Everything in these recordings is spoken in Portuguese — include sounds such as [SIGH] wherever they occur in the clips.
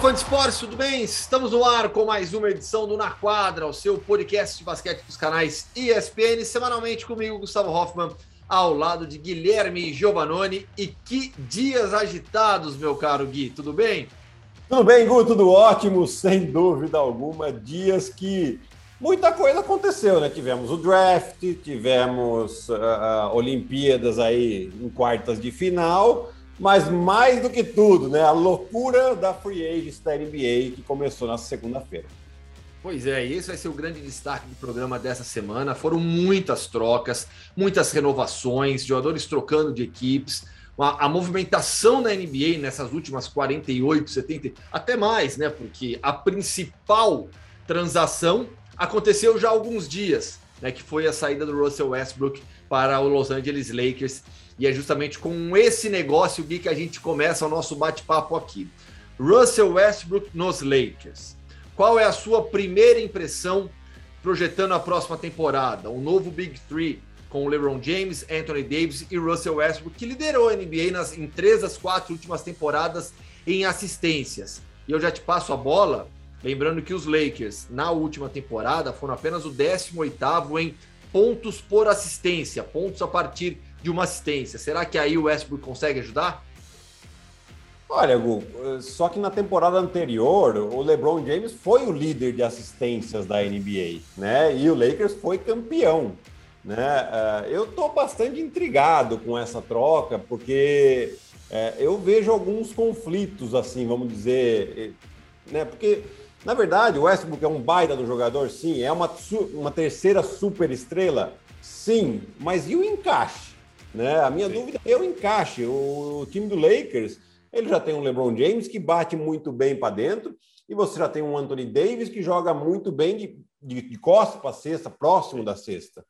Fã de esporte, tudo bem? Estamos no ar com mais uma edição do Na Quadra, o seu podcast de basquete dos canais ESPN, semanalmente comigo, Gustavo Hoffman, ao lado de Guilherme Giovanoni. E que dias agitados, meu caro Gui, tudo bem? Tudo bem, Gu, tudo ótimo, sem dúvida alguma. Dias que muita coisa aconteceu, né? Tivemos o draft, tivemos uh, Olimpíadas aí em quartas de final mas mais do que tudo, né, a loucura da free agents da NBA que começou na segunda-feira. Pois é, esse vai ser o grande destaque do programa dessa semana. Foram muitas trocas, muitas renovações, jogadores trocando de equipes, a, movimentação na NBA nessas últimas 48, 70, até mais, né? Porque a principal transação aconteceu já há alguns dias, né? Que foi a saída do Russell Westbrook para o Los Angeles Lakers. E é justamente com esse negócio, que a gente começa o nosso bate-papo aqui. Russell Westbrook nos Lakers. Qual é a sua primeira impressão projetando a próxima temporada? O novo Big Three com LeBron James, Anthony Davis e Russell Westbrook, que liderou a NBA nas, em três das quatro últimas temporadas em assistências. E eu já te passo a bola, lembrando que os Lakers, na última temporada, foram apenas o 18º em pontos por assistência, pontos a partir de uma assistência. Será que aí o Westbrook consegue ajudar? Olha, Gu, só que na temporada anterior, o LeBron James foi o líder de assistências da NBA, né? E o Lakers foi campeão, né? Eh, eu tô bastante intrigado com essa troca, porque eh, eu vejo alguns conflitos, assim, vamos dizer, né? Porque, na verdade, o Westbrook é um baita do jogador, sim, é uma, uma terceira super estrela, sim, mas e o encaixe? Né? A minha Sim. dúvida é o encaixe. O, time do Lakers, ele já tem um LeBron James que bate muito bem para dentro, e você já tem um Anthony Davis que joga muito bem de, de, de costa para a cesta, próximo da cesta.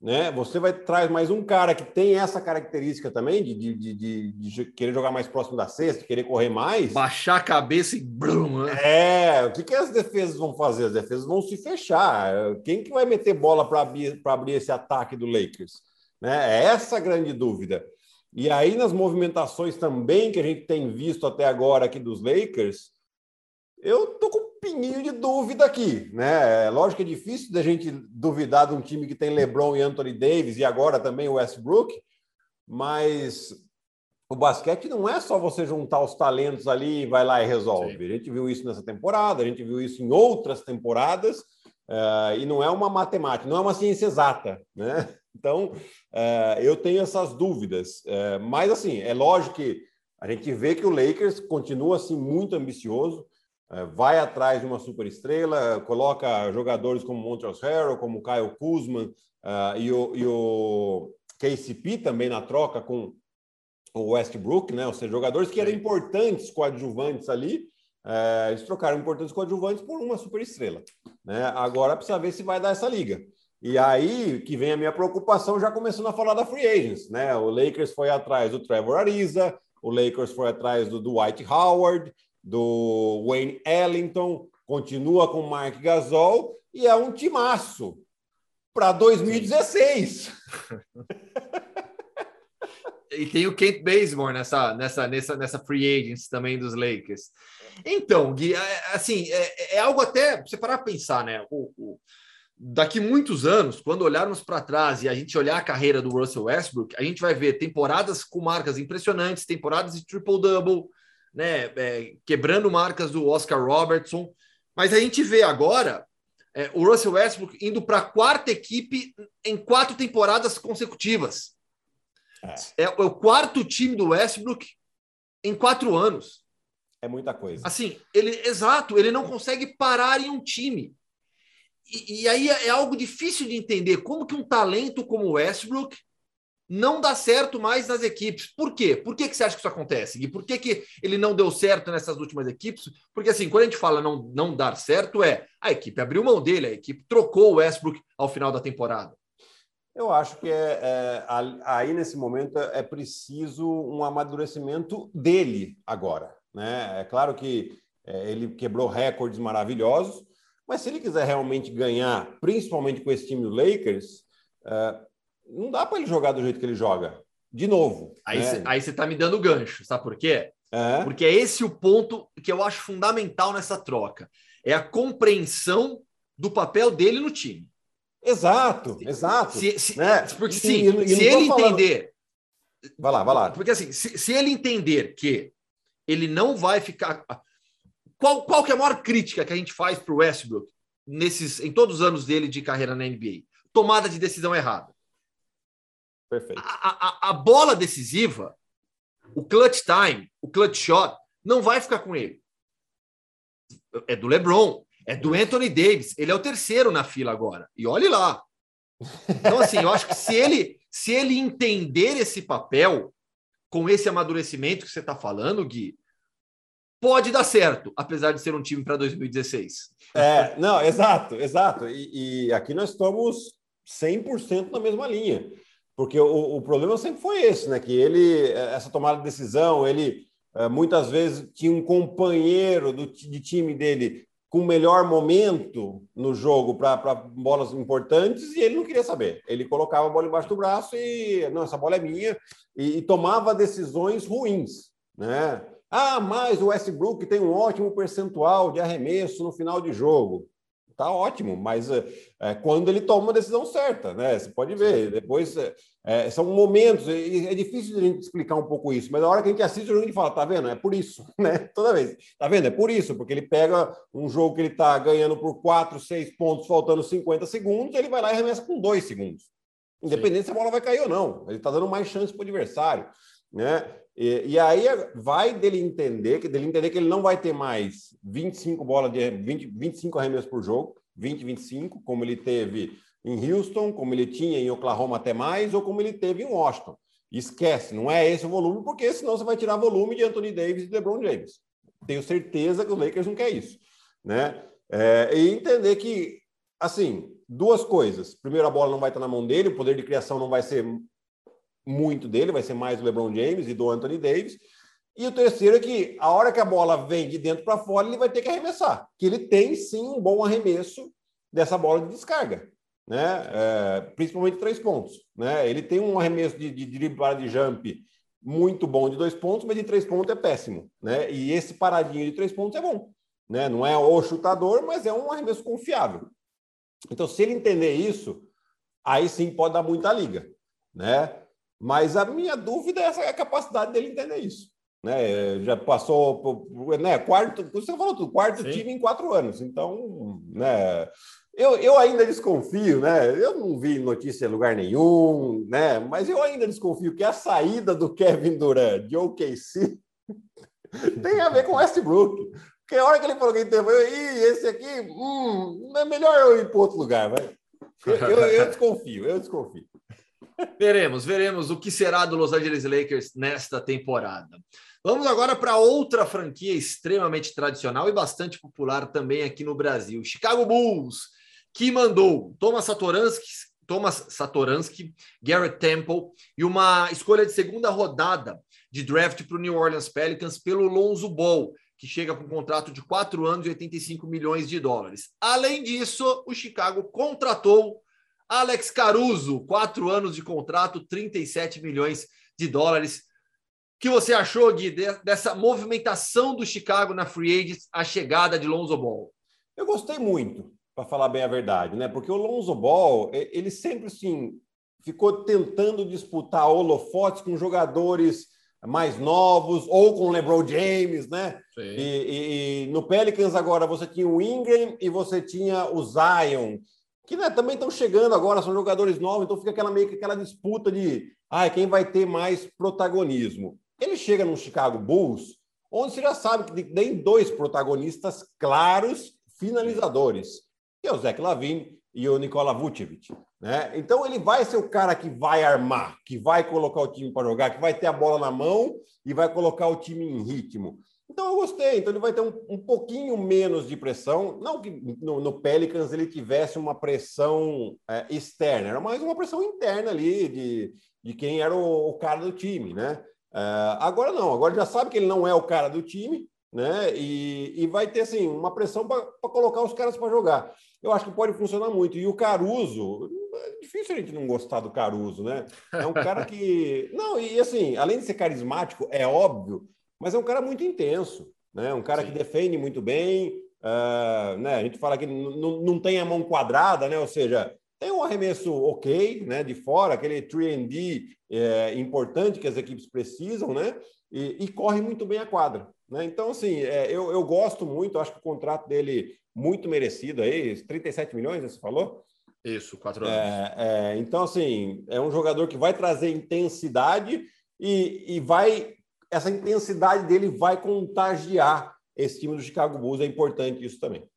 Né? Você vai traz mais um cara que tem essa característica também de, de, de, de, querer jogar mais próximo da cesta, querer correr mais. Baixar a cabeça e brum, né? É, o que, que as defesas vão fazer? As defesas vão se fechar. Quem que vai meter bola para abrir, abrir esse ataque do Lakers? Né? É essa a grande dúvida. E aí, nas movimentações também que a gente tem visto até agora aqui dos Lakers, eu tô com um pininho de dúvida aqui, né? É lógico que é difícil da gente duvidar de um time que tem LeBron e Anthony Davis e agora também o Westbrook, mas o basquete não é só você juntar os talentos ali e vai lá e resolve. Sim. A gente viu isso nessa temporada, a gente viu isso em outras temporadas, uh, e não é uma matemática, não é uma ciência exata, né? Então, uh, eu tenho essas dúvidas. Uh, mas, assim, é lógico que a gente vê que o Lakers continua assim, muito ambicioso, uh, vai atrás de uma superestrela, coloca jogadores como Montrezl Harrell, como Kyle Kuzma e, o, e o KCP também na troca com o Westbrook, né? ou seja, jogadores que eram importantes coadjuvantes ali, eles trocaram importantes coadjuvantes por uma superestrela. Né? Agora precisa ver se vai dar essa liga. E aí que vem a minha preocupação, já começando a falar da free agents, né? O Lakers foi atrás do Trevor Ariza, o Lakers foi atrás do Dwight Howard, do Wayne Ellington, continua com o Mark Gasol e é um timaço para 2016. [LAUGHS] e tem o Kent Bazemore nessa, nessa, nessa, nessa free agents também dos Lakers. Então, Gui, é, assim, é, é algo até você parar a pensar, né? O, o daqui muitos anos, quando olharmos para trás e a gente olhar a carreira do Russell Westbrook, a gente vai ver temporadas com marcas impressionantes, temporadas de triple-double, né, é, quebrando marcas do Oscar Robertson. Mas a gente vê agora é, o Russell Westbrook indo para a quarta equipe em quatro temporadas consecutivas. É. é o quarto time do Westbrook em quatro anos. É muita coisa. Assim, ele exato, ele não consegue parar em um time. E, e, aí é algo difícil de entender como que um talento como o Westbrook não dá certo mais nas equipes. Por quê? Por que, que você acha que isso acontece? E por que, que ele não deu certo nessas últimas equipes? Porque assim, quando a gente fala não, não dar certo, é a equipe abriu mão dele, a equipe trocou o Westbrook ao final da temporada. Eu acho que é, é, aí nesse momento é preciso um amadurecimento dele agora. Né? É claro que é, ele quebrou recordes maravilhosos, mas se ele quiser realmente ganhar, principalmente com esse time do Lakers, uh, não dá para ele jogar do jeito que ele joga. De novo. Aí né? você está me dando gancho, sabe por quê? É. Porque é esse o ponto que eu acho fundamental nessa troca. É a compreensão do papel dele no time. Exato, exato. Se, se, né? Porque sim, e, e se ele falando... entender. Vai lá, vai lá. Porque assim, se, se, ele entender que ele não vai ficar. Qual, qual que é a maior crítica que a gente faz para o Westbrook nesses, em todos os anos dele de carreira na NBA? Tomada de decisão errada. Perfeito. A, a, a bola decisiva, o clutch time, o clutch shot, não vai ficar com ele. É do LeBron, é do Anthony Davis. Ele é o terceiro na fila agora. E olhe lá. Então, assim, eu acho que se ele, se ele entender esse papel, com esse amadurecimento que você está falando, Gui, pode dar certo, apesar de ser um time para 2016. É, não, exato, exato. E, e aqui nós estamos 100% na mesma linha. Porque o, o, problema sempre foi esse, né? Que ele, essa tomada de decisão, ele eh, muitas vezes tinha um companheiro do, de time dele com o melhor momento no jogo para bolas importantes e ele não queria saber. Ele colocava a bola embaixo do braço e, não, essa bola é minha, e, e tomava decisões ruins, né? Ah, mas o Westbrook tem um ótimo percentual de arremesso no final de jogo tá ótimo, mas é, quando ele toma a decisão certa, né? Você pode ver, depois é, são momentos, é difícil a gente explicar um pouco isso, mas a hora que a gente assiste o jogo, a gente fala, tá vendo? É por isso, [LAUGHS] né? Toda vez, tá vendo? É por isso, porque ele pega um jogo que ele tá ganhando por 4, 6 pontos, faltando 50 segundos, ele vai lá e arremessa com 2 segundos. Independente Sim. se a bola vai cair ou não, ele tá dando mais chance para o adversário, né? E, e, aí vai dele entender que dele entender que ele não vai ter mais 25 bolas de 20, 25 arremessos por jogo, 20, 25, como ele teve em Houston, como ele tinha em Oklahoma até mais, ou como ele teve em Washington. Esquece, não é esse o volume, porque senão você vai tirar volume de Anthony Davis e LeBron James. Tenho certeza que os Lakers não quer isso, né? É, e entender que, assim, duas coisas. Primeiro, a bola não vai estar na mão dele, o poder de criação não vai ser muito dele, vai ser mais do LeBron James e do Anthony Davis. E o terceiro é que a hora que a bola vem de dentro para fora, ele vai ter que arremessar. Que ele tem sim um bom arremesso dessa bola de descarga, né? É, principalmente três pontos, né? Ele tem um arremesso de, de para de jump muito bom de dois pontos, mas de três pontos é péssimo, né? E esse paradinho de três pontos é bom, né? Não é o chutador, mas é um arremesso confiável. Então, se ele entender isso, aí sim pode dar muita liga, né? Mas a minha dúvida é a capacidade dele entender isso. Né? Já passou por, né? quarto, você falou tudo, quarto Sim. time em quatro anos. Então, né? Eu, eu ainda desconfio, né? Eu não vi notícia em lugar nenhum, né? Mas eu ainda desconfio que a saída do Kevin Durant de OKC [LAUGHS] tem a ver com Westbrook. Porque a hora que ele falou que ele teve, Ih, esse aqui, hum, é melhor eu ir para outro lugar, vai. Eu, eu, eu desconfio, eu desconfio. Veremos, veremos o que será do Los Angeles Lakers nesta temporada. Vamos agora para outra franquia extremamente tradicional e bastante popular também aqui no Brasil, Chicago Bulls, que mandou Thomas Satoransky, Thomas Satoransky, Garrett Temple e uma escolha de segunda rodada de draft para o New Orleans Pelicans pelo Lonzo Ball, que chega com um contrato de 4 anos e 85 milhões de dólares. Além disso, o Chicago contratou Alex Caruso, quatro anos de contrato, 37 milhões de dólares. O que você achou, Gui, dessa movimentação do Chicago na Free Agents, a chegada de Lonzo Ball? Eu gostei muito, para falar bem a verdade, né? Porque o Lonzo Ball, ele sempre assim, ficou tentando disputar holofotes com jogadores mais novos ou com LeBron James, né? E, e, e, no Pelicans agora você tinha o Ingram e você tinha o Zion que né, também estão chegando agora, são jogadores novos, então fica aquela meio que aquela disputa de ah, quem vai ter mais protagonismo. Ele chega no Chicago Bulls, onde você já sabe que tem dois protagonistas claros, finalizadores, que é o Zach Lavine e o Nikola Vucevic. Né? Então ele vai ser o cara que vai armar, que vai colocar o time para jogar, que vai ter a bola na mão e vai colocar o time em ritmo. Então eu gostei. Então ele vai ter um, um pouquinho menos de pressão. Não que no, no Pelicans ele tivesse uma pressão é, externa, era mais uma pressão interna ali de, de quem era o, o cara do time, né? É, agora não, agora já sabe que ele não é o cara do time, né? E, e vai ter assim uma pressão para colocar os caras para jogar. Eu acho que pode funcionar muito. E o Caruso, é difícil a gente não gostar do Caruso, né? É um cara que. [LAUGHS] Não, e assim, além de ser carismático, é óbvio mas é um cara muito intenso, né? Um cara Sim. que defende muito bem, uh, né? A gente fala que não tem a mão quadrada, né? Ou seja, tem um arremesso ok, né? De fora, aquele 3D é, importante que as equipes precisam, né? E, e corre muito bem a quadra, né? Então, assim, é, eu, eu gosto muito, acho que o contrato dele muito merecido aí, 37 milhões, você falou? Isso, quatro anos. É, é, então, assim, é um jogador que vai trazer intensidade e, e vai essa intensidade dele vai contagiar esse time do Chicago Bulls. É importante isso também.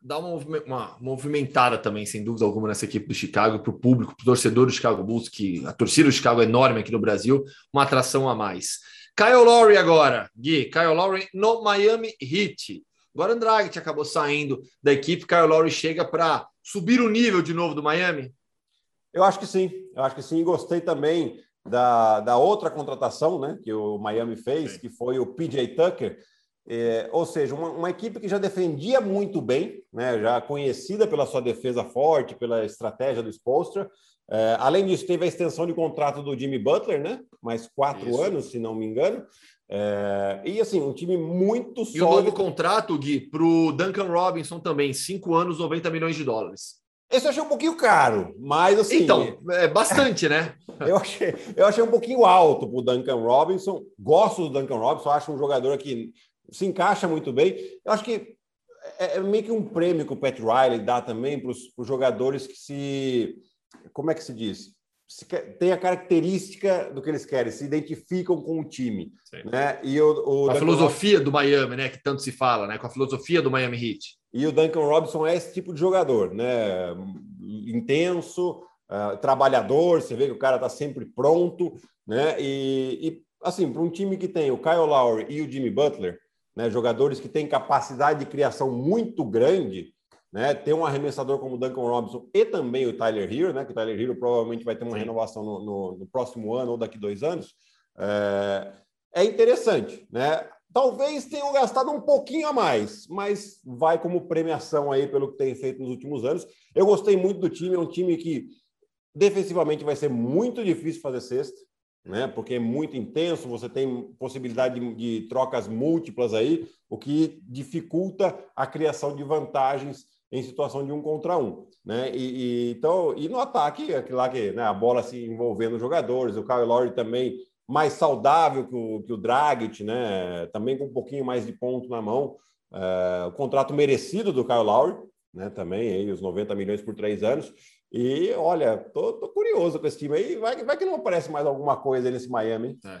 Dá uma, uma movimentada também, sem dúvida alguma, nessa equipe do Chicago, para o público, para o torcedor do Chicago Bulls, que a torcida do Chicago é enorme aqui no Brasil, uma atração a mais. Kyle Lowry agora, Gui, Kyle Lowry no Miami Heat. Agora Andrade acabou saindo da equipe, Kyle Lowry chega para subir o nível de novo do Miami? Eu acho que sim, eu acho que sim. Gostei também da, da outra contratação né, que o Miami fez, Sim. que foi o PJ Tucker. É, ou seja, uma, uma, equipe que já defendia muito bem, né, já conhecida pela sua defesa forte, pela estratégia do Spolstra. É, além disso, teve a extensão de contrato do Jimmy Butler, né? Mais quatro Isso. anos, se não me engano. É, e assim, um time muito sólido. E o novo contrato, Gui, para o Duncan Robinson também, cinco anos, 90 milhões de dólares. Esse eu achei um pouquinho caro, mas assim. Então, é bastante, né? [LAUGHS] eu, achei, eu achei um pouquinho alto para o Duncan Robinson. Gosto do Duncan Robinson, acho um jogador que se encaixa muito bem. Eu acho que é, é meio que um prêmio que o Pat Riley dá também para os jogadores que se. Como é que se diz? Tem a característica do que eles querem, se identificam com o time. Sim. Né? E o, o a filosofia Robinson... do Miami, né? Que tanto se fala, né? Com a filosofia do Miami Heat. E o Duncan Robinson é esse tipo de jogador, né? Intenso, uh, trabalhador, você vê que o cara está sempre pronto, né? E, e assim, para um time que tem o Kyle Lowry e o Jimmy Butler, né? Jogadores que têm capacidade de criação muito grande, né? Ter um arremessador como o Duncan Robinson e também o Tyler Hero, né? Que o Tyler Hero provavelmente vai ter uma renovação no, no, no próximo ano ou daqui dois anos. É, é interessante, né? Talvez tenham gastado um pouquinho a mais, mas vai como premiação aí pelo que tem feito nos últimos anos. Eu gostei muito do time, é um time que defensivamente vai ser muito difícil fazer sexta, né? Porque é muito intenso, você tem possibilidade de, de trocas múltiplas aí, o que dificulta a criação de vantagens em situação de um contra um, né? E, e então, e no ataque, aquilo lá que né, a bola se envolvendo os jogadores, o Kyle Lowry também mais saudável que o, que o Dragic, né? Também com um pouquinho mais de ponto na mão. É, o contrato merecido do Kyle Lowry, né? Também aí os 90 milhões por três anos. E olha, tô, tô curioso com esse time aí. Vai, vai que não aparece mais alguma coisa nesse Miami. É.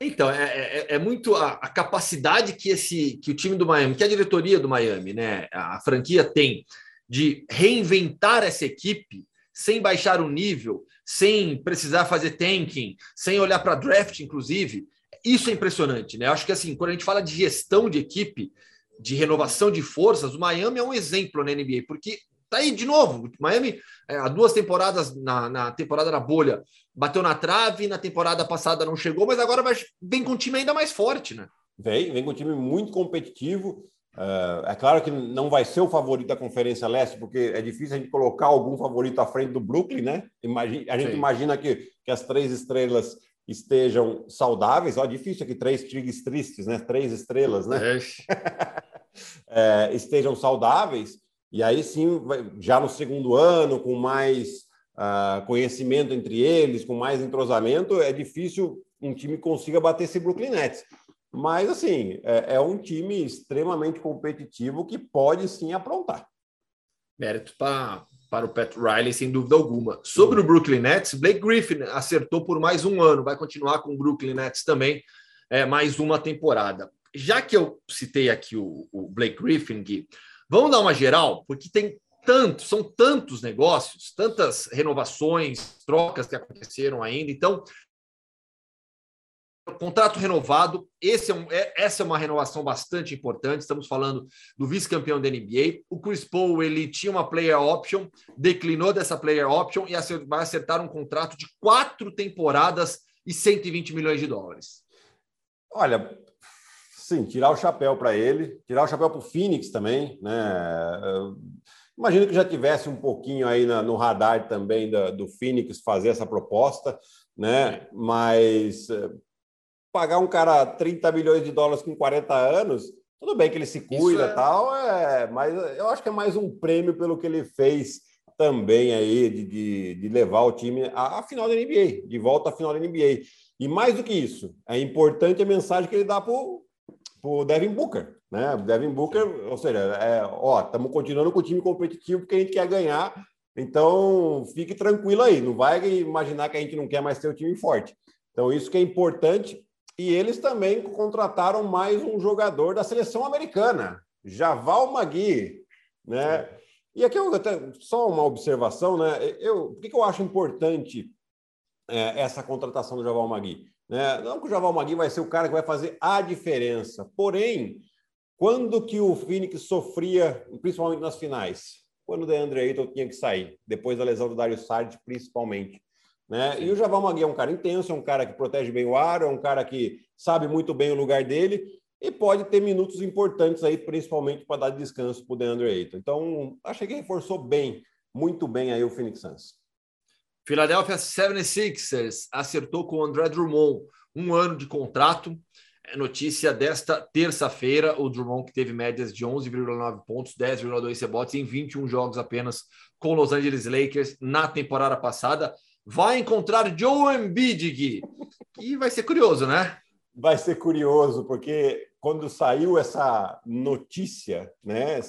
Então, é, é, é, muito a, a, capacidade que esse que o time do Miami, que a diretoria do Miami, né, a franquia tem de reinventar essa equipe sem baixar o nível, sem precisar fazer tanking, sem olhar para draft, inclusive. Isso é impressionante, né? Acho que assim, quando a gente fala de gestão de equipe, de renovação de forças, o Miami é um exemplo na NBA, porque tá aí de novo. Miami, é, há duas temporadas, na, na, temporada da bolha, bateu na trave, na temporada passada não chegou, mas agora vai, vem com um time ainda mais forte, né? Vem, vem com um time muito competitivo. Uh, é claro que não vai ser o favorito da Conferência Leste, porque é difícil a gente colocar algum favorito à frente do Brooklyn, né? Imagina, a gente Sim. imagina que, que as três estrelas estejam saudáveis. Ó, difícil aqui, três tigres tristes, né? Três estrelas, né? [LAUGHS] é, estejam saudáveis. E aí sim, já no segundo ano, com mais uh, conhecimento entre eles, com mais entrosamento, é difícil um time consiga bater esse Brooklyn Nets. Mas, assim, é, é um time extremamente competitivo que pode sim aprontar. Mérito para para o Pat Riley, sem dúvida alguma. Sobre o Brooklyn Nets, Blake Griffin acertou por mais um ano, vai continuar com o Brooklyn Nets também, é, mais uma temporada. Já que eu citei aqui o, o Blake Griffin, Gui, vamos dar uma geral, porque tem tantos, são tantos negócios, tantas renovações, trocas que aconteceram ainda. Então, contrato renovado, esse é um, é, essa é uma renovação bastante importante. Estamos falando do vice-campeão da NBA. O Chris Paul ele tinha uma player option, declinou dessa player option e vai acertar um contrato de quatro temporadas e 120 milhões de dólares. Olha, sim, tirar o chapéu para ele, tirar o chapéu para o Phoenix também, né? Imagino que já tivesse um pouquinho aí na, no radar também da, do Phoenix fazer essa proposta, né? Mas pagar um cara 30 milhões de dólares com 40 anos, tudo bem que ele se cuida e é... tal, é, mas eu acho que é mais um prêmio pelo que ele fez também aí de, de, de levar o time à, à, final da NBA, de volta à final da NBA. E mais do que isso, é importante a mensagem que ele dá para o Devin Booker. Né? O Devin Booker, ou seja, é, ó, estamos continuando com o time competitivo porque a gente quer ganhar, então fique tranquilo aí, não vai imaginar que a gente não quer mais ter o time forte. Então, isso que é importante. E eles também contrataram mais um jogador da seleção americana, Javal Magui, né? E aqui eu até, só uma observação, né? Eu, por que, que eu acho importante é, essa contratação do Javal Magui? Né? Não que o Javal Magui vai ser o cara que vai fazer a diferença, porém, quando que o Phoenix sofria, principalmente nas finais? Quando o DeAndre Ayton tinha que sair, depois da lesão do Dario Saric, principalmente. Né? E o Javal Magui é um cara intenso, é um cara que protege bem o ar, é um cara que sabe muito bem o lugar dele e pode ter minutos importantes aí, principalmente para dar descanso para o DeAndre Ayton. Então, achei que reforçou bem, muito bem aí o Phoenix Suns. Philadelphia 76ers acertou com o André Drummond um ano de contrato. É notícia desta terça-feira, o Drummond que teve médias de 11,9 pontos, 10,2 rebotes em 21 jogos apenas com Los Angeles Lakers na temporada passada vai encontrar Joe Embiid, Gui. E vai ser curioso, né? Vai ser curioso, porque quando saiu essa notícia, né?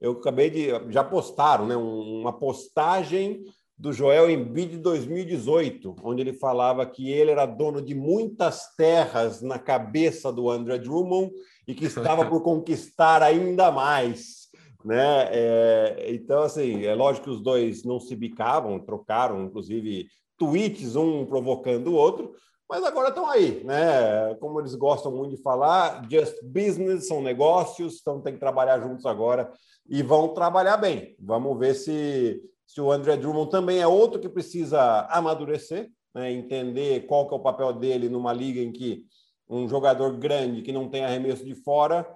Eu acabei de. Já postaram, né? Uma postagem do Joel Embiid de 2018, onde ele falava que ele era dono de muitas terras na cabeça do André Drummond e que estava [LAUGHS] por conquistar ainda mais. Né? É, então, assim, é lógico que os dois não se bicavam, trocaram, inclusive, tweets, um provocando o outro, mas agora estão aí, né? Como eles gostam muito de falar, just business, são negócios, então tem que trabalhar juntos agora e vão trabalhar bem. Vamos ver se, se o André Drummond também é outro que precisa amadurecer, né? entender qual que é o papel dele numa liga em que um jogador grande que não tem arremesso de fora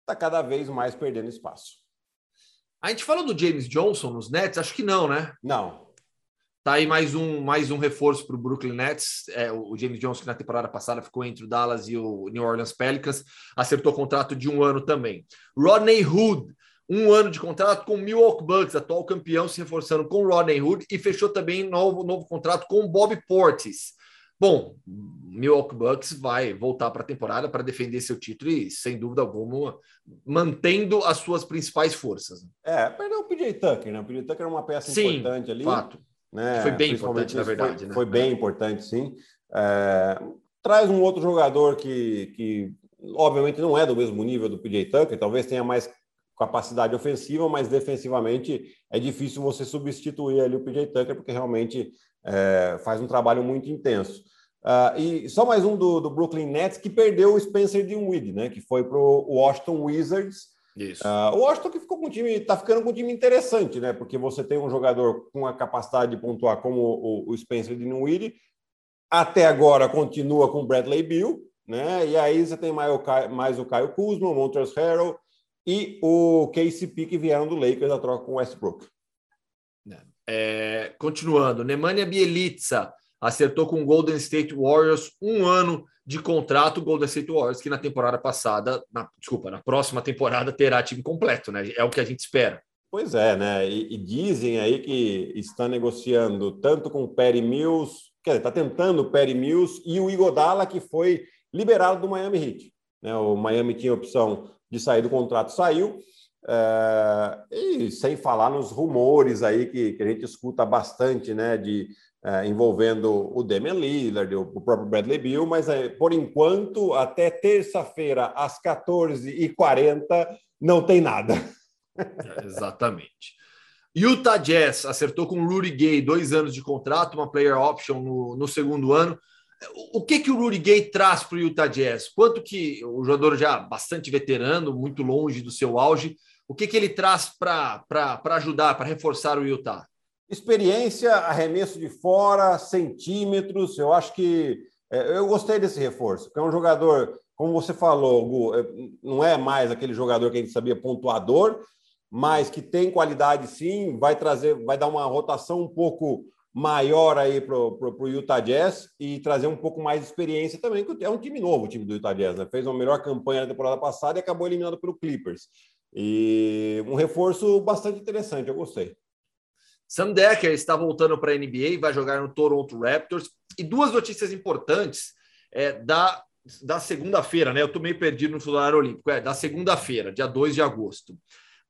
está cada vez mais perdendo espaço. A gente falou do James Johnson nos Nets? Acho que não, né? Não. Tá aí mais um, mais um reforço para o Brooklyn Nets. É, o James Johnson, que na temporada passada ficou entre o Dallas e o New Orleans Pelicans, acertou contrato de um ano também. Rodney Hood, um ano de contrato com o Milwaukee Bucks, atual campeão, se reforçando com o Rodney Hood, e fechou também novo, novo contrato com o Bob Portis. Bom, Milwaukee Bucks vai voltar para a temporada para defender seu título e, sem dúvida alguma, mantendo as suas principais forças. É, perdeu o PJ Tucker, né? O PJ Tucker é uma peça Sim, importante ali. Fato né? Foi bem importante, na verdade. Foi, né? foi bem importante, sim. É, traz um outro jogador que, que, obviamente, não é do mesmo nível do PJ Tucker, talvez tenha mais capacidade ofensiva, mas defensivamente é difícil você substituir ali o PJ Tucker, porque realmente é, faz um trabalho muito intenso. Uh, e só mais um do, do, Brooklyn Nets que perdeu o Spencer Dinwiddie, né? Que foi para o Washington Wizards isso. Uh, o Washington que ficou com um time, está ficando com um time interessante, né? Porque você tem um jogador com a capacidade de pontuar como o, o Spencer Dinwiddie, até agora continua com o Bradley Bill, né? E aí você tem mais o, mais o Caio Kuzma, o Montrezl Harrell e o KCP que vieram do Lakers a troca com o Westbrook. É, continuando, Nemanja Bielitsa acertou com o Golden State Warriors um ano de contrato Golden State Warriors, que na temporada passada, na, desculpa, na próxima temporada terá time completo, né? É o que a gente espera. Pois é, né? E, e dizem aí que está negociando tanto com o Perry Mills, quer dizer, está tentando o Perry Mills e o Igodala, que foi liberado do Miami Heat. Né? O Miami tinha a opção de sair do contrato, saiu. É, e sem falar nos rumores aí que, que a gente escuta bastante, né? De é, envolvendo o Damian Lillard, o próprio Bradley Bill, mas é, por enquanto, até terça-feira, às 14h40, não tem nada. [LAUGHS] Exatamente. Utah Jazz acertou com o Rudy Gay dois anos de contrato, uma player option no, no segundo ano. O que que o Rudy Gay traz para o Utah Jazz? Quanto que o jogador já bastante veterano, muito longe do seu auge, o que que ele traz para ajudar, para reforçar o Utah? Experiência, arremesso de fora, centímetros. Eu acho que é, eu gostei desse reforço, porque é um jogador, como você falou, Gu, é, não é mais aquele jogador que a gente sabia pontuador, mas que tem qualidade sim, vai trazer, vai dar uma rotação um pouco maior aí para o Utah Jazz e trazer um pouco mais de experiência também, que é um time novo, o time do Utah Jazz, né? Fez uma melhor campanha na temporada passada e acabou eliminado pelo Clippers. E um reforço bastante interessante, eu gostei. Sam Decker está voltando para a NBA, vai jogar no Toronto Raptors. E duas notícias importantes é, da, da segunda-feira, né? Eu estou meio perdido no celular olímpico. É, da segunda-feira, dia 2 de agosto.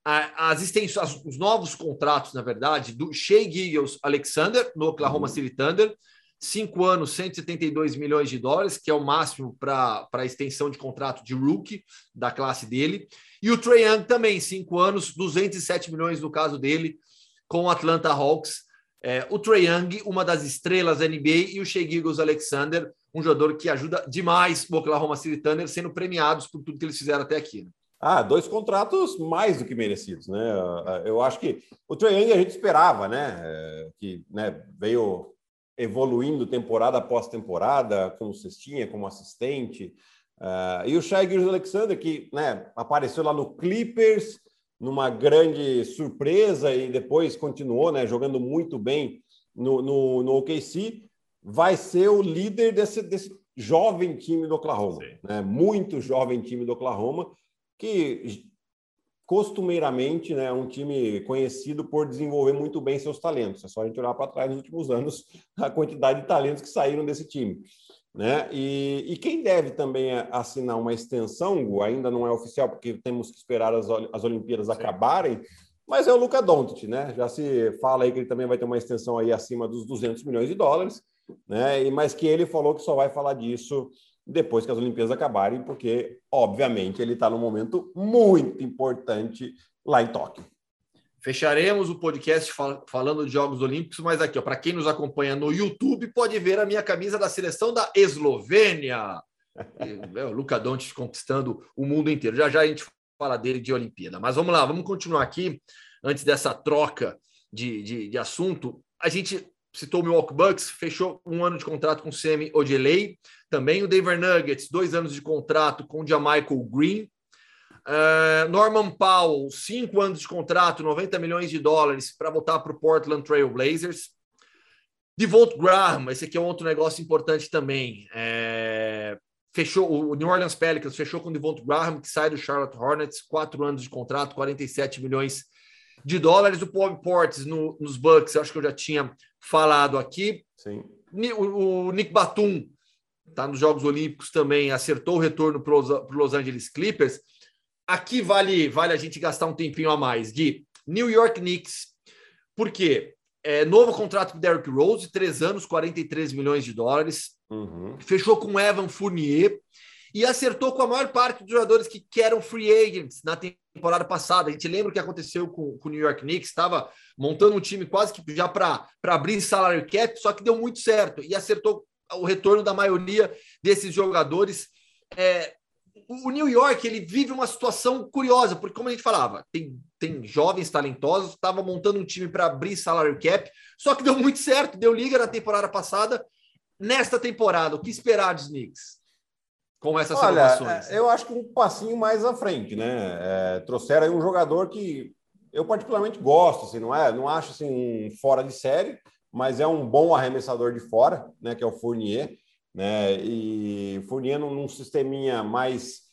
As extensões, os novos contratos, na verdade, do Shea Giggles Alexander, no Oklahoma uhum. City Thunder, cinco anos, 172 milhões de dólares, que é o máximo para a extensão de contrato de rookie da classe dele. E o Trae Young também, cinco anos, 207 milhões no caso dele, com o Atlanta Hawks. É, o Trae Young, uma das estrelas da NBA, e o Shea Gilgos Alexander, um jogador que ajuda demais o Oklahoma City Thunder, sendo premiados por tudo que eles fizeram até aqui. Né? Ah, dois contratos mais do que merecidos, né? Eu acho que o Trae Young a gente esperava, né? Que né, veio evoluindo temporada após temporada, como cestinha, como assistente. Uh, e o Shai Alexander, que né, apareceu lá no Clippers, numa grande surpresa e depois continuou né, jogando muito bem no, no, no OKC, vai ser o líder desse, desse jovem time do Oklahoma, né? muito jovem time do Oklahoma, que costumeiramente né, é um time conhecido por desenvolver muito bem seus talentos. É só a gente olhar para trás nos últimos anos a quantidade de talentos que saíram desse time. Né? E, e, quem deve também assinar uma extensão, ainda não é oficial, porque temos que esperar as, as Olimpíadas Sim. acabarem, mas é o Luca Doncic, né? Já se fala aí que ele também vai ter uma extensão aí acima dos 200 milhões de dólares, né? E, mas que ele falou que só vai falar disso depois que as Olimpíadas acabarem, porque, obviamente, ele está num momento muito importante lá em Tóquio. Fecharemos o podcast fal falando de Jogos Olímpicos, mas aqui, para quem nos acompanha no YouTube, pode ver a minha camisa da seleção da Eslovênia. [LAUGHS] É, o Luca Doncic conquistando o mundo inteiro. Já já a gente fala dele de Olimpíada. Mas vamos lá, vamos continuar aqui, antes dessa troca de, de, de assunto. A gente citou o Milwaukee Bucks, fechou um ano de contrato com o Semi Ojeley, também o Denver Nuggets, dois anos de contrato com o Jamichael Green, Uh, Norman Powell, cinco anos de contrato, 90 milhões de dólares para voltar para o Portland Trail Blazers. Devolt Graham, esse aqui é outro negócio importante também. É, fechou o New Orleans Pelicans fechou com o Devolt Graham, que sai do Charlotte Hornets, quatro anos de contrato, 47 milhões de dólares. O Paul Portes no, nos Bucks, acho que eu já tinha falado aqui. Sim. O, o Nick Batum está nos Jogos Olímpicos também, acertou o retorno para os Los Angeles Clippers aqui vale, vale a gente gastar um tempinho a mais. de New York Knicks. Por quê? É, novo contrato com Derrick Rose, três anos, 43 milhões de dólares. Uhum. Fechou com Evan Fournier e acertou com a maior parte dos jogadores que, eram free agents na temporada passada. A gente lembra o que aconteceu com, com o New York Knicks, estava montando um time quase que já para abrir salary cap, só que deu muito certo e acertou o retorno da maioria desses jogadores. É, o New York ele vive uma situação curiosa, porque, como a gente falava, tem, tem jovens talentosos, estava montando um time para abrir salary cap, só que deu muito certo, deu liga na temporada passada. Nesta temporada, o que esperar dos Knicks? Com essas Olha? É, eu acho que um passinho mais à frente, né? É, trouxeram aí um jogador que eu particularmente gosto, assim, não é? Não acho assim um fora de série, mas é um bom arremessador de fora, né? Que é o Fournier né? E Fournier num, num sisteminha mais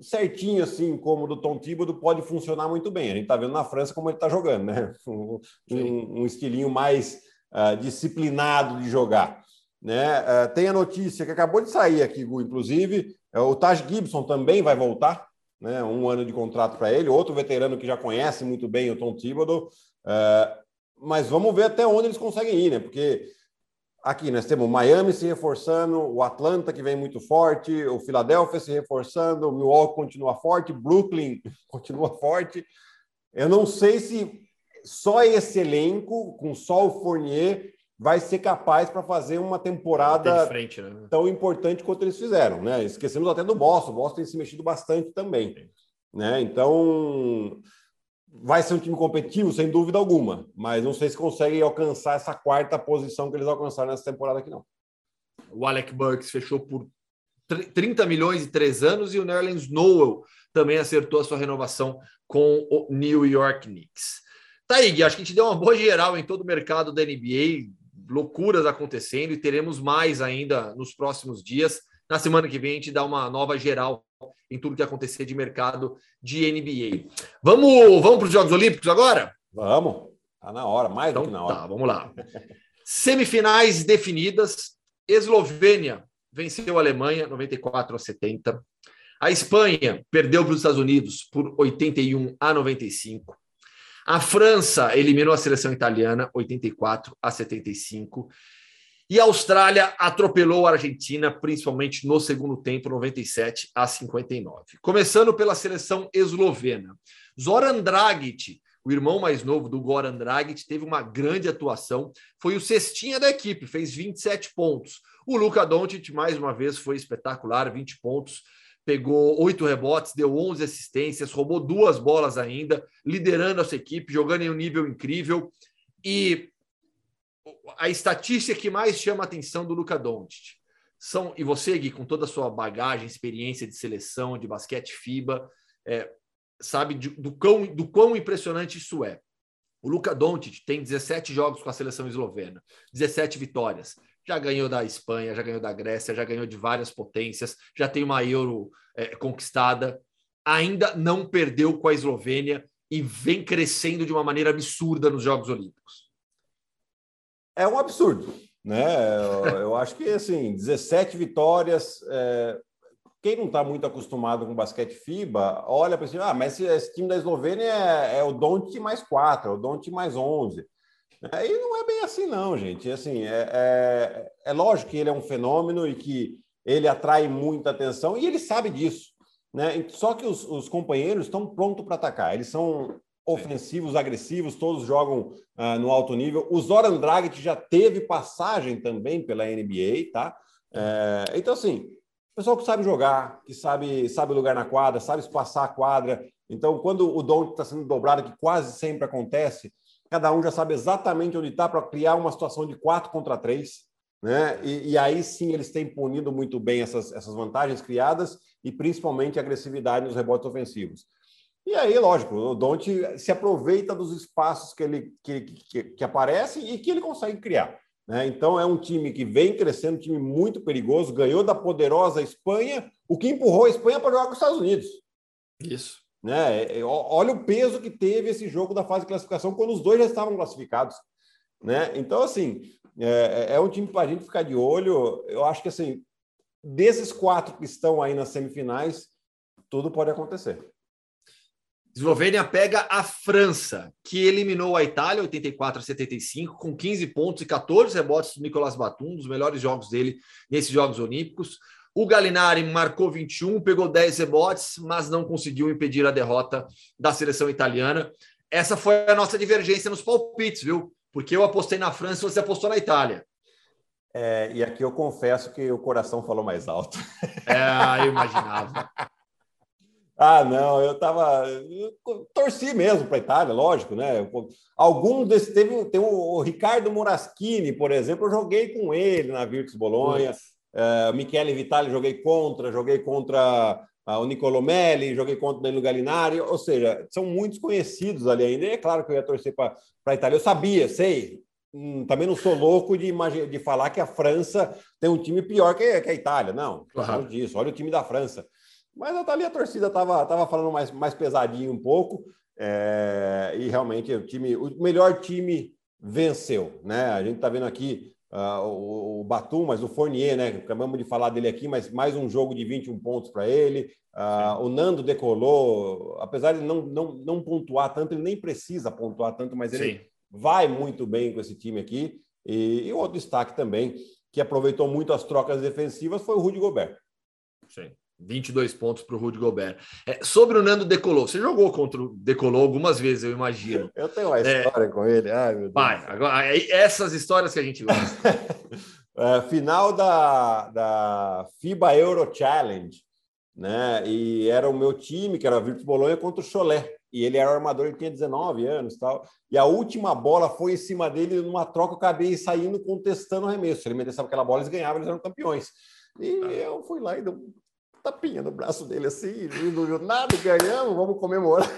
certinho assim como o do Tom Thibodeau pode funcionar muito bem. A gente está vendo na França como ele está jogando, né? [LAUGHS] Um, um, um estilinho mais uh, disciplinado de jogar. Né? Uh, tem a notícia que acabou de sair aqui, Gu, inclusive, uh, o Taj Gibson também vai voltar, né? Um ano de contrato para ele, outro veterano que já conhece muito bem o Tom Thibodeau. mas vamos ver até onde eles conseguem ir, né? Porque Aqui nós temos Miami se reforçando, o Atlanta que vem muito forte, o Philadelphia se reforçando, o Milwaukee continua forte, Brooklyn [LAUGHS] continua forte. Eu não sei se só esse elenco, com só o Fournier, vai ser capaz para fazer uma temporada frente, né? tão importante quanto eles fizeram, né? Esquecemos até do Boston, o Boston tem se mexido bastante também, né? Então, vai ser um time competitivo, sem dúvida alguma, mas não sei se consegue alcançar essa quarta posição que eles alcançaram nessa temporada aqui, não. O Alec Burks fechou por 30 milhões e três anos e o Nerlens Noel também acertou a sua renovação com o New York Knicks. Tá aí, Gui, acho que a gente deu uma boa geral em todo o mercado da NBA, loucuras acontecendo e teremos mais ainda nos próximos dias. Na semana que vem a gente dá uma nova geral em tudo que acontecer de mercado de NBA. Vamos, vamos para os Jogos Olímpicos agora? Vamos. Tá na hora, mais então, do que na hora. Tá, vamos lá. Semifinais definidas. Eslovênia venceu a Alemanha 94 a 70. A Espanha perdeu para os Estados Unidos por 81 a 95. A França eliminou a seleção italiana 84 a 75. E a Austrália atropelou a Argentina, principalmente no segundo tempo, 97 a 59. Começando pela seleção eslovena. Zoran Dragic, o irmão mais novo do Goran Dragic, teve uma grande atuação. Foi o cestinha da equipe, fez 27 pontos. O Luka Doncic, mais uma vez, foi espetacular, 20 pontos pegou oito rebotes, deu 11 assistências, roubou duas bolas ainda, liderando a sua equipe, jogando em um nível incrível. E a estatística que mais chama a atenção do Luca Doncic são, e você, Gui, com toda a sua bagagem, experiência de seleção, de basquete FIBA, é, sabe de, do, quão, do quão impressionante isso é. O Luca Doncic tem 17 jogos com a seleção eslovena, 17 vitórias já ganhou da Espanha, já ganhou da Grécia, já ganhou de várias potências, já tem uma Euro é, conquistada, ainda não perdeu com a Eslovênia e vem crescendo de uma maneira absurda nos Jogos Olímpicos. É um absurdo, né? Eu, eu acho que assim, 17 vitórias. É... Quem não está muito acostumado com basquete FIBA, olha para cima, ah, mas esse, esse, time da Eslovênia é, é o Don't mais 4, é o Don't mais 11. É, e não é bem assim, não, gente. Assim, é, é, é, lógico que ele é um fenômeno e que ele atrai muita atenção e ele sabe disso. Né? Só que os, os companheiros estão prontos para atacar. Eles são ofensivos, agressivos, todos jogam uh, no alto nível. O Zoran Dragic já teve passagem também pela NBA, tá? É, então, assim, pessoal que sabe jogar, que sabe, sabe lugar na quadra, sabe espaçar a quadra. Então, quando o dom está sendo dobrado, que quase sempre acontece, cada um já sabe exatamente onde está para criar uma situação de quatro contra três, né? E, e, aí sim eles têm punido muito bem essas, essas vantagens criadas e principalmente a agressividade nos rebotes ofensivos. E aí, lógico, o Donte se aproveita dos espaços que ele que, que, que aparecem e que ele consegue criar. Né? Então é um time que vem crescendo, um time muito perigoso, ganhou da poderosa Espanha, o que empurrou a Espanha para jogar com os Estados Unidos. Isso. Né? É, é, olha o peso que teve esse jogo da fase de classificação quando os dois já estavam classificados. Né? Então, assim, é, é, é um time para a gente ficar de olho. Eu acho que, assim, desses quatro que estão aí nas semifinais, tudo pode acontecer. Eslovênia pega a França, que eliminou a Itália 84 a 75, com 15 pontos e 14 rebotes do Nicolas Batum, um dos melhores jogos dele nesses Jogos Olímpicos. O Galinari marcou 21, pegou 10 rebotes, mas não conseguiu impedir a derrota da seleção italiana. Essa foi a nossa divergência nos palpites, viu? Porque eu apostei na França e você apostou na Itália. É, e aqui eu confesso que o coração falou mais alto. É, eu imaginava. [LAUGHS] ah, não, eu tava. Eu torci mesmo para a Itália, lógico, né? Algum desses. Teve, tem o Ricardo Moraschini, por exemplo, eu joguei com ele na Virtus Bolonha. Uh, Michele Vitali joguei contra, joguei contra uh, o Nicolomelli, joguei contra o Danilo Galinari, ou seja, são muitos conhecidos ali ainda. E é claro que eu ia torcer para a Itália. Eu sabia, sei. Hum, também não sou louco de, de falar que a França tem um time pior que, que a Itália. Não, claro disso. Olha o time da França. Mas ali a torcida estava tava falando mais, mais pesadinho um pouco. É, e realmente o time, o melhor time venceu, né? A gente está vendo aqui Uh, o, o Batum, mas o Fournier, né? Acabamos de falar dele aqui, mas mais um jogo de 21 pontos para ele. Uh, o Nando decolou, apesar de não, não, não pontuar tanto, ele nem precisa pontuar tanto, mas ele Sim. vai muito bem com esse time aqui. E, e outro destaque também, que aproveitou muito as trocas defensivas, foi o Rudy Gobert. Sim. 22 pontos para o Rudy Gobert. É, sobre o Nando Decolou, você jogou contra o Decolou algumas vezes, eu imagino. [LAUGHS] Eu tenho uma é. história é, com ele. Ai, meu Deus. Vai, agora, essas histórias que a gente gosta. [LAUGHS] é, final da, da FIBA Euro Challenge, né? E era o meu time, que era a Virtus Bolonha, contra o Cholé. E ele era armador, ele tinha 19 anos tal. E a última bola foi em cima dele, numa troca, eu acabei saindo contestando o arremesso. Se ele metesse aquela bola, eles ganhavam, eles eram campeões. E eu fui lá e tapinha no braço dele assim, não viu nada, ganhamos, vamos comemorar.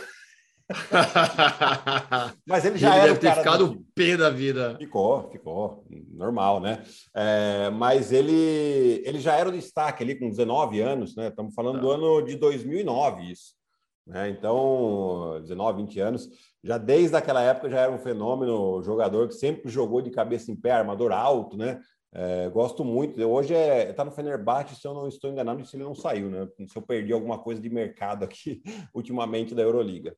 [LAUGHS] Mas ele já ele era deve ter ficado pé da vida. Ficou, ficou, normal, né? É, mas ele, ele já era o destaque ali com 19 anos, né? Estamos falando do tá. ano de 2009, isso. Né? Então, 19, 20 anos, já desde aquela época já era um fenômeno, jogador que sempre jogou de cabeça em pé, armador alto, né? É, gosto muito. Hoje é está no Fenerbahçe, se eu não estou enganado, se ele não saiu, né? Se eu perdi alguma coisa de mercado aqui [LAUGHS] ultimamente da Euroliga.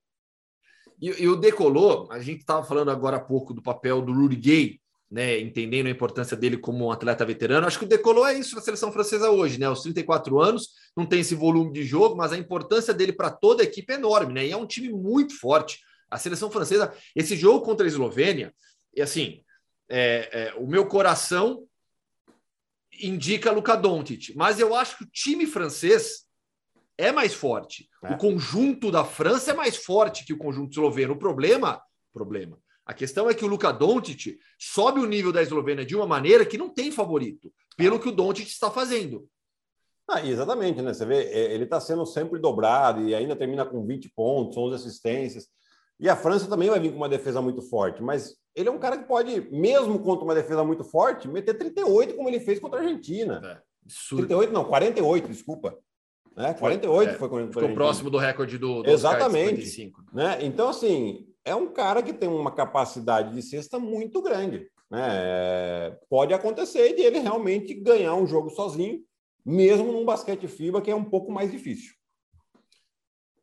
E, e o Decolou, a gente estava falando agora há pouco do papel do Rudy Gay, né? Entendendo a importância dele como um atleta veterano. Acho que o Decolou é isso na seleção francesa hoje, né? Aos 34 anos, não tem esse volume de jogo, mas a importância dele para toda a equipe é enorme, né? E é um time muito forte. A seleção francesa, esse jogo contra a Eslovênia, e assim, é, é, o meu coração indica Luka Doncic, mas eu acho que o time francês é mais forte. É. O conjunto da França é mais forte que o conjunto esloveno. O problema, problema. A questão é que o Luka Doncic sobe o nível da Eslovênia de uma maneira que não tem favorito, pelo que o Doncic está fazendo. Ah, exatamente, né? Você vê, é, ele está sendo sempre dobrado e ainda termina com 20 pontos, 11 assistências. E a França também vai vir com uma defesa muito forte, mas ele é um cara que pode, mesmo contra uma defesa muito forte, meter 38 como ele fez contra a Argentina. É, 38 não, 48, desculpa. Né? 48 é, foi quando ficou próximo do recorde do, do Exatamente. 55. Né? Então, assim, é um cara que tem uma capacidade de cesta muito grande. Né? É, pode acontecer de ele realmente ganhar um jogo sozinho, mesmo num basquete FIBA que é um pouco mais difícil.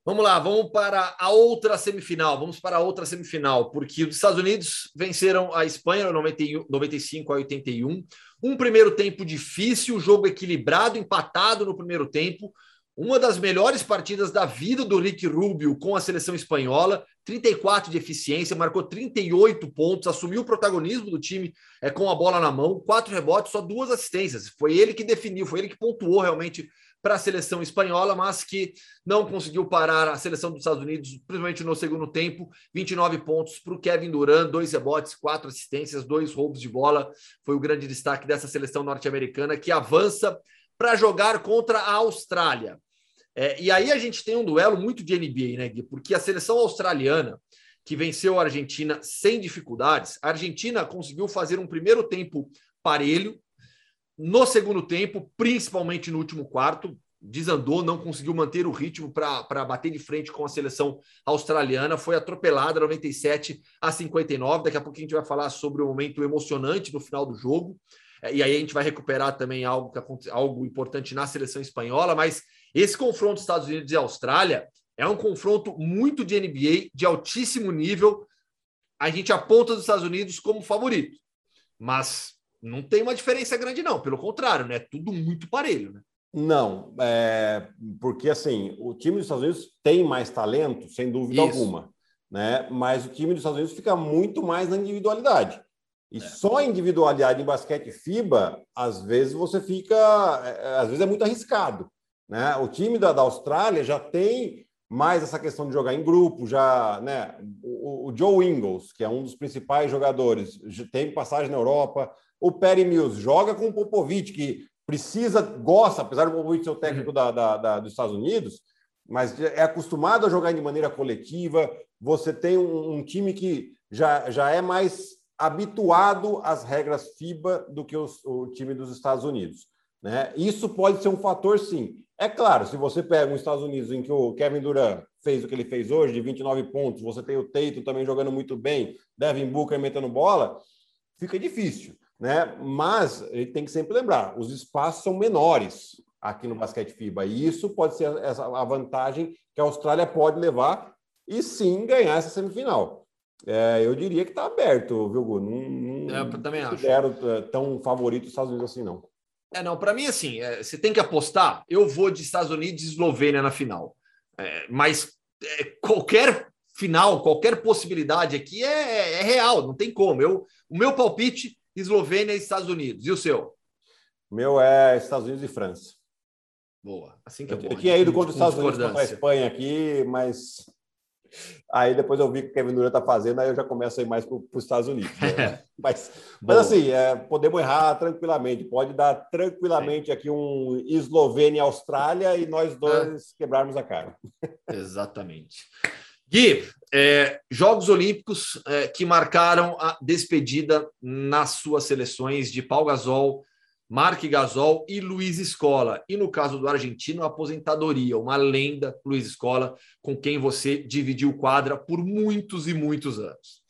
Vamos lá, vamos para a outra semifinal. Vamos para a outra semifinal, porque os Estados Unidos venceram a Espanha 95 a 81. Um primeiro tempo difícil, jogo equilibrado, empatado no primeiro tempo. Uma das melhores partidas da vida do Rick Rubio com a seleção espanhola, 34 de eficiência, marcou 38 pontos, assumiu o protagonismo do time é, com a bola na mão, quatro rebotes, só duas assistências. Foi ele que definiu, foi ele que pontuou realmente para a seleção espanhola, mas que não conseguiu parar a seleção dos Estados Unidos, principalmente no segundo tempo. 29 pontos para o Kevin Durant, dois rebotes, quatro assistências, dois roubos de bola. Foi o grande destaque dessa seleção norte-americana que avança para jogar contra a Austrália. É, e aí a gente tem um duelo muito de NBA, né, Gui? Porque a seleção australiana, que venceu a Argentina sem dificuldades, a Argentina conseguiu fazer um primeiro tempo parelho, no segundo tempo, principalmente no último quarto, desandou, não conseguiu manter o ritmo para bater de frente com a seleção australiana, foi atropelada 97 a 59. Daqui a pouco a gente vai falar sobre o momento emocionante no final do jogo. É, e aí a gente vai recuperar também algo, que, algo importante na seleção espanhola, mas esse confronto Estados Unidos e Austrália é um confronto muito de NBA, de altíssimo nível. A gente aponta os Estados Unidos como favorito, mas não tem uma diferença grande, não. Pelo contrário, né? Tudo muito parelho, né? Não, é, porque assim, o time dos Estados Unidos tem mais talento, sem dúvida Isso. alguma, né? Mas o time dos Estados Unidos fica muito mais na individualidade. E é. só a individualidade em basquete FIBA, às vezes você fica, é, às vezes é muito arriscado, né? O time da, da Austrália já tem mais essa questão de jogar em grupo, já, né? O, o Joe Ingles, que é um dos principais jogadores, tem passagem na Europa, o Perry Mills joga com o Popovich, que precisa, gosta, apesar do Popovich ser o técnico da, da, da, dos Estados Unidos, mas é acostumado a jogar de maneira coletiva. Você tem um, um time que já, já é mais habituado às regras FIBA do que os, o time dos Estados Unidos. Né? Isso pode ser um fator, sim. É claro, se você pega os Estados Unidos em que o Kevin Durant fez o que ele fez hoje, de 29 pontos, você tem o Teito também jogando muito bem, Devin Booker metendo bola, fica difícil né? Mas ele tem que sempre lembrar, os espaços são menores aqui no basquete FIBA, e isso pode ser essa a vantagem que a Austrália pode levar e sim ganhar essa semifinal. É, eu diria que está aberto, viu, Gu? Não, não é, eu também acho. É, tão favorito os Estados Unidos assim, não. É, não, para mim, assim, é, você tem que apostar. Eu vou de Estados Unidos e Eslovênia na final. É, mas é, qualquer final, qualquer possibilidade aqui é, é, real, não tem como. Eu, o meu palpite Eslovênia e Estados Unidos. E o seu? O meu é Estados Unidos e França. Boa. Assim que é bom. Eu tinha ido contra os Estados Unidos contra a Espanha aqui, mas aí depois eu vi que o Kevin Durant está fazendo, aí eu já começo a ir mais para os Estados Unidos. Né? [LAUGHS] mas, mas assim, é, podemos errar tranquilamente. Pode dar tranquilamente aqui um Eslovênia e Austrália e nós dois é. quebrarmos a cara. [LAUGHS] Exatamente. Gui, é, Jogos Olímpicos é, que marcaram a despedida nas suas seleções de Paul Gasol, Mark Gasol e Luiz Escola. E no caso do argentino, aposentadoria, uma lenda, Luiz Escola, com quem você dividiu quadra por muitos e muitos anos.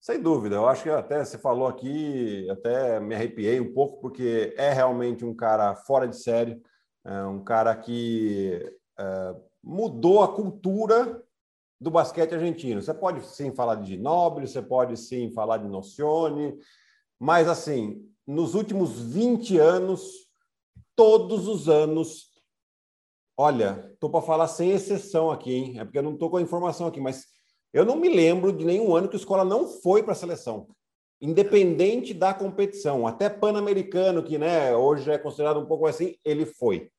Sem dúvida, eu acho que até você falou aqui, até me arrepiei um pouco, porque é realmente um cara fora de série, é um cara que é, mudou a cultura do basquete argentino. Você pode sim falar de Ginóbili, você pode sim falar de Nocione, mas assim, nos últimos 20 anos, todos os anos, olha, estou para falar sem exceção aqui, hein? É porque eu não estou com a informação aqui, mas eu não me lembro de nenhum ano que a escola não foi para a seleção, independente da competição. Até Pan-Americano, que né, hoje é considerado um pouco assim, ele foi.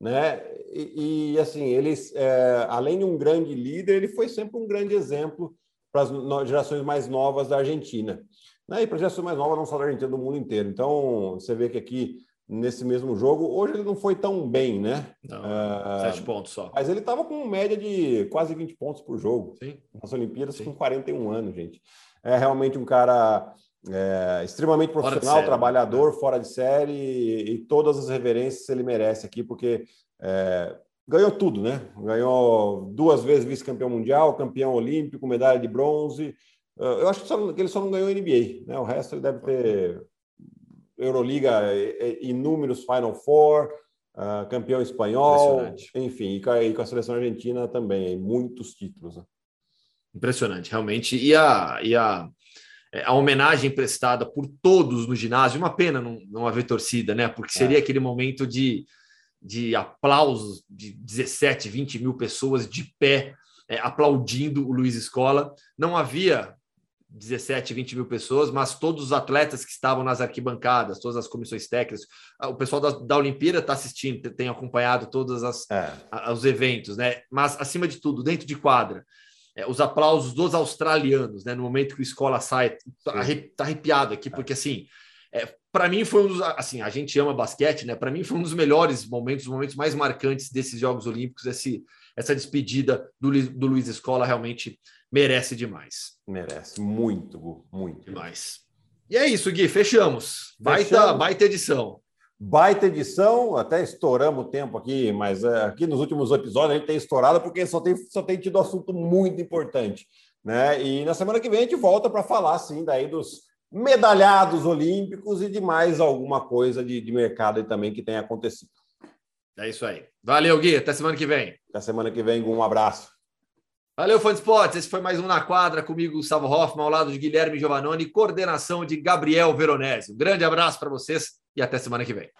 Né? E, e assim, ele, é, além de um grande líder, ele foi sempre um grande exemplo para as gerações mais novas da Argentina. Né? E gerações mais novas, não só da Argentina, do mundo inteiro. Então, você vê que aqui, nesse mesmo jogo, hoje ele não foi tão bem, né? Não, uh, sete pontos só. Mas ele estava com média de quase 20 pontos por jogo. Sim. Nas Olimpíadas, Sim. com 41 anos, gente. É realmente um cara é, extremamente profissional, fora trabalhador, né? fora de série, e, e, todas as reverências ele merece aqui, porque é, ganhou tudo, né? Ganhou duas vezes vice-campeão mundial, campeão olímpico, medalha de bronze, eu acho que, só, que ele só não ganhou NBA, né? O resto ele deve ter Euroliga, inúmeros Final Four, uh, campeão espanhol, enfim, e com, a, e com, a, seleção argentina também, muitos títulos. Né? Impressionante, realmente. E a, e a, é, a homenagem prestada por todos no ginásio, uma pena não, não haver torcida, né? Porque seria é. aquele momento de, de aplausos de 17, 20 mil pessoas de pé é, aplaudindo o Luiz Escola. Não havia 17, 20 mil pessoas, mas todos os atletas que estavam nas arquibancadas, todas as comissões técnicas, o pessoal da, da Olimpíada está assistindo, tem acompanhado todos é. os eventos, né? Mas, acima de tudo, dentro de quadra, é, os aplausos dos australianos, né? No momento que o escola sai, tá, tá arrepiado aqui, porque assim. É, para mim foi um dos assim a gente ama basquete né para mim foi um dos melhores momentos os momentos mais marcantes desses Jogos Olímpicos esse essa despedida do, do Luiz Escola realmente merece demais. Merece, muito, muito. Demais. E é isso, Gui, fechamos. Baita, fechamos. baita edição. Baita edição, até estouramos o tempo aqui, mas é, aqui nos últimos episódios a gente tem estourado porque só tem, só tem tido assunto muito importante. Né? E na semana que vem a gente volta para falar, sim, daí dos medalhados olímpicos e de mais alguma coisa de, de mercado também que tenha acontecido. É isso aí. Valeu, Gui. Até semana que vem. Até semana que vem. Um abraço. Valeu, fã de esportes. Esse foi mais um Na Quadra comigo, Gustavo Hoffman, ao lado de Guilherme Giovannoni, coordenação de Gabriel Veronese. Um grande abraço para vocês e até semana que vem.